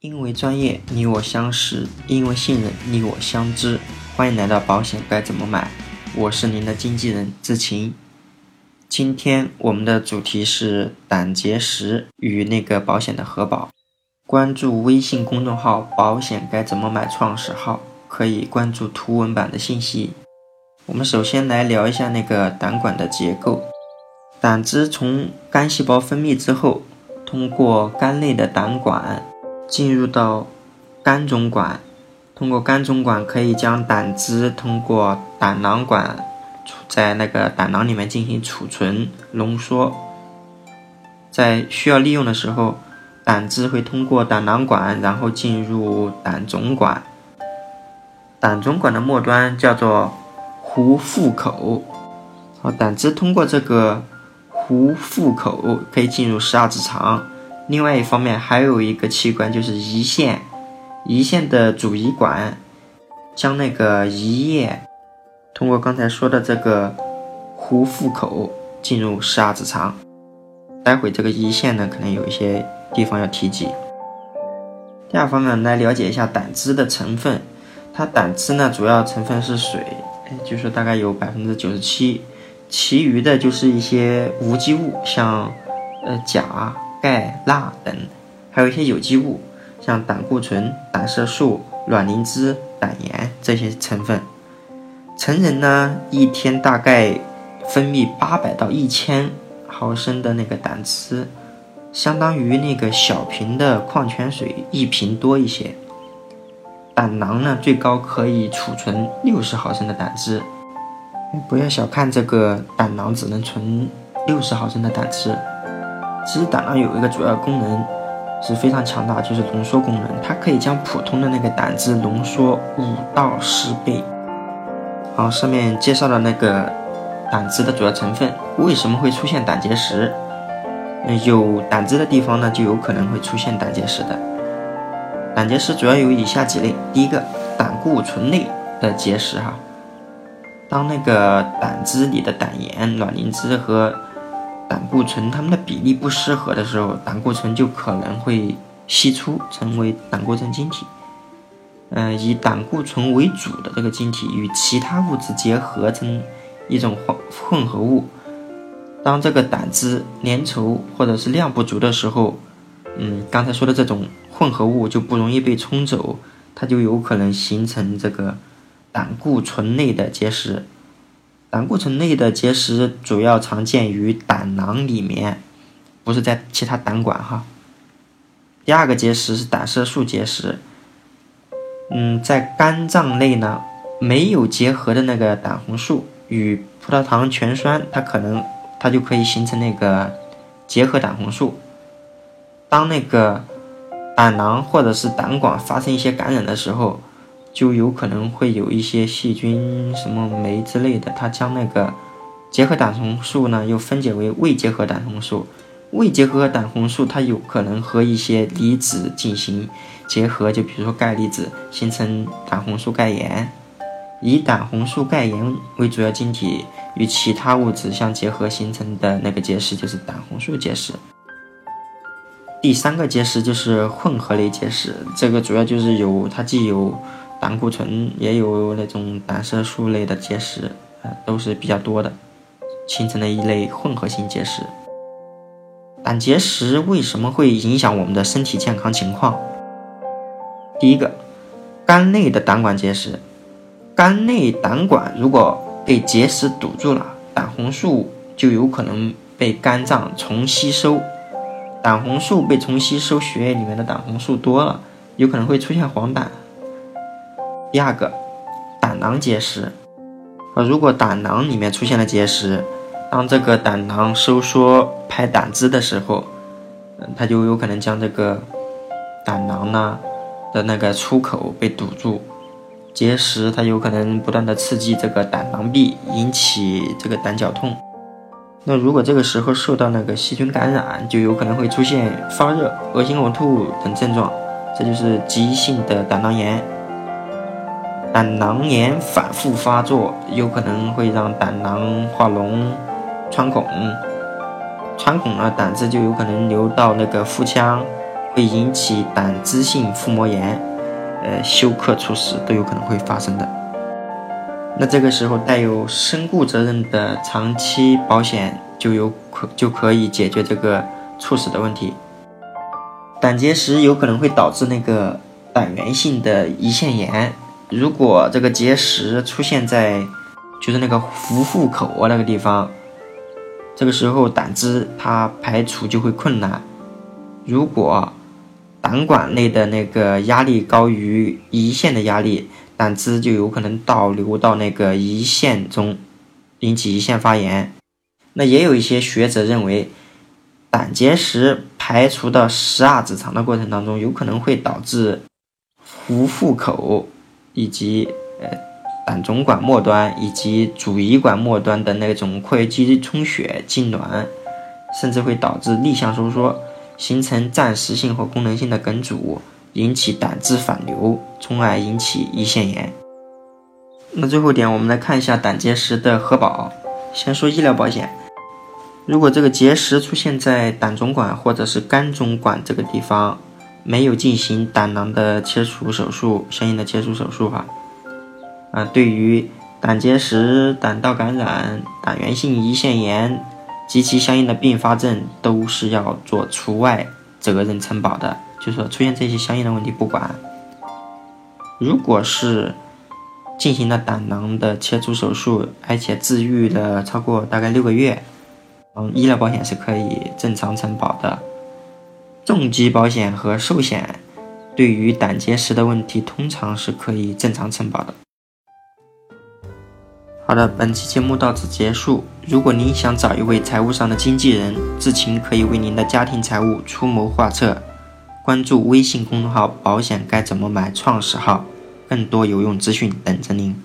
因为专业，你我相识；因为信任，你我相知。欢迎来到保险该怎么买？我是您的经纪人志晴。今天我们的主题是胆结石与那个保险的核保。关注微信公众号“保险该怎么买”创始号，可以关注图文版的信息。我们首先来聊一下那个胆管的结构。胆汁从肝细胞分泌之后，通过肝内的胆管。进入到肝总管，通过肝总管可以将胆汁通过胆囊管在那个胆囊里面进行储存浓缩，在需要利用的时候，胆汁会通过胆囊管，然后进入胆总管。胆总管的末端叫做壶腹口，好，胆汁通过这个壶腹口可以进入十二指肠。另外一方面，还有一个器官就是胰腺，胰腺的主胰管将那个胰液通过刚才说的这个壶腹口进入十二指肠。待会这个胰腺呢，可能有一些地方要提及。第二方面来了解一下胆汁的成分，它胆汁呢主要成分是水，就是大概有百分之九十七，其余的就是一些无机物，像呃钾。钙、钠等，还有一些有机物，像胆固醇、胆色素、卵磷脂、胆盐这些成分。成人呢，一天大概分泌八百到一千毫升的那个胆汁，相当于那个小瓶的矿泉水一瓶多一些。胆囊呢，最高可以储存六十毫升的胆汁。不要小看这个胆囊，只能存六十毫升的胆汁。其实胆囊有一个主要功能是非常强大，就是浓缩功能，它可以将普通的那个胆汁浓缩五到十倍。好，上面介绍的那个胆汁的主要成分，为什么会出现胆结石？有胆汁的地方呢，就有可能会出现胆结石的。胆结石主要有以下几类：第一个，胆固醇类的结石哈，当那个胆汁里的胆盐、卵磷脂和胆固醇它们的比例不适合的时候，胆固醇就可能会析出成为胆固醇晶体。嗯，以胆固醇为主的这个晶体与其他物质结合成一种混混合物。当这个胆汁粘稠或者是量不足的时候，嗯，刚才说的这种混合物就不容易被冲走，它就有可能形成这个胆固醇内的结石。胆固醇内的结石主要常见于胆囊里面，不是在其他胆管哈。第二个结石是胆色素结石，嗯，在肝脏内呢没有结合的那个胆红素与葡萄糖醛酸，它可能它就可以形成那个结合胆红素。当那个胆囊或者是胆管发生一些感染的时候。就有可能会有一些细菌、什么酶之类的，它将那个结合胆红素呢，又分解为未结合胆红素。未结合胆红素，它有可能和一些离子进行结合，就比如说钙离子，形成胆红素钙盐。以胆红素钙盐为主要晶体，与其他物质相结合形成的那个结石就是胆红素结石。第三个结石就是混合类结石，这个主要就是有它既有胆固醇也有那种胆色素类的结石，呃，都是比较多的，形成了一类混合性结石。胆结石为什么会影响我们的身体健康情况？第一个，肝内的胆管结石，肝内胆管如果被结石堵住了，胆红素就有可能被肝脏重吸收，胆红素被重吸收，血液里面的胆红素多了，有可能会出现黄疸。第二个，胆囊结石，啊，如果胆囊里面出现了结石，当这个胆囊收缩排胆汁的时候，嗯，它就有可能将这个胆囊呢的那个出口被堵住，结石它有可能不断的刺激这个胆囊壁，引起这个胆绞痛。那如果这个时候受到那个细菌感染，就有可能会出现发热、恶心、呕吐等症状，这就是急性的胆囊炎。胆囊炎反复发作，有可能会让胆囊化脓、穿孔，穿孔了，胆汁就有可能流到那个腹腔，会引起胆汁性腹膜炎，呃，休克猝死都有可能会发生的。那这个时候带有身故责任的长期保险就有可就可以解决这个猝死的问题。胆结石有可能会导致那个胆源性的胰腺炎，如果这个结石出现在就是那个壶腹口那个地方，这个时候胆汁它排除就会困难。如果胆管内的那个压力高于胰腺的压力，胆汁就有可能倒流到那个胰腺中，引起胰腺发炎。那也有一些学者认为，胆结石排除到十二指肠的过程当中，有可能会导致壶腹口以及呃胆总管末端以及主胰管末端的那种括约肌充血痉挛，甚至会导致逆向收缩，形成暂时性或功能性的梗阻。引起胆汁反流，从而引起胰腺炎。那最后点，我们来看一下胆结石的核保。先说医疗保险，如果这个结石出现在胆总管或者是肝总管这个地方，没有进行胆囊的切除手术，相应的切除手术哈，啊，对于胆结石、胆道感染、胆源性胰腺炎及其相应的并发症，都是要做除外责任承保的。就是说出现这些相应的问题不管，如果是进行了胆囊的切除手术，而且治愈了超过大概六个月，嗯，医疗保险是可以正常承保的。重疾保险和寿险对于胆结石的问题通常是可以正常承保的。好的，本期节目到此结束。如果您想找一位财务上的经纪人，志勤可以为您的家庭财务出谋划策。关注微信公众号“保险该怎么买”创始号，更多有用资讯等着您。